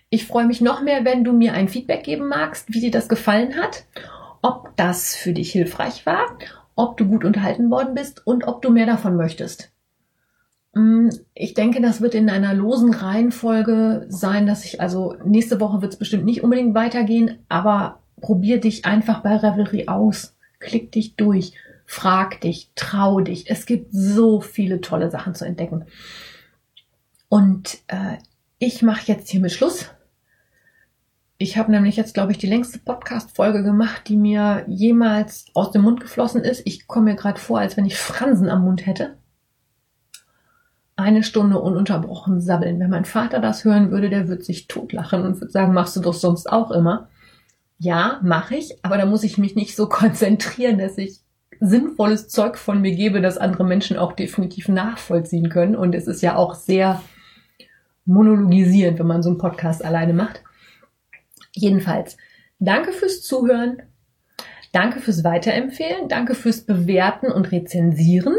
Ich freue mich noch mehr, wenn du mir ein Feedback geben magst, wie dir das gefallen hat, ob das für dich hilfreich war, ob du gut unterhalten worden bist und ob du mehr davon möchtest. Mm, ich denke, das wird in einer losen Reihenfolge sein, dass ich also nächste Woche wird es bestimmt nicht unbedingt weitergehen, aber probier dich einfach bei Revelry aus. Klick dich durch, frag dich, trau dich. Es gibt so viele tolle Sachen zu entdecken. Und äh, ich mache jetzt hier mit Schluss. Ich habe nämlich jetzt, glaube ich, die längste Podcast-Folge gemacht, die mir jemals aus dem Mund geflossen ist. Ich komme mir gerade vor, als wenn ich Fransen am Mund hätte. Eine Stunde ununterbrochen sabbeln. Wenn mein Vater das hören würde, der würde sich totlachen und würde sagen, machst du doch sonst auch immer. Ja, mache ich, aber da muss ich mich nicht so konzentrieren, dass ich sinnvolles Zeug von mir gebe, das andere Menschen auch definitiv nachvollziehen können. Und es ist ja auch sehr monologisierend, wenn man so einen Podcast alleine macht. Jedenfalls, danke fürs Zuhören. Danke fürs Weiterempfehlen. Danke fürs Bewerten und Rezensieren.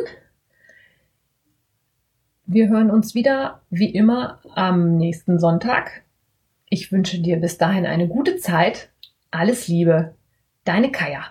Wir hören uns wieder, wie immer, am nächsten Sonntag. Ich wünsche dir bis dahin eine gute Zeit. Alles Liebe. Deine Kaya.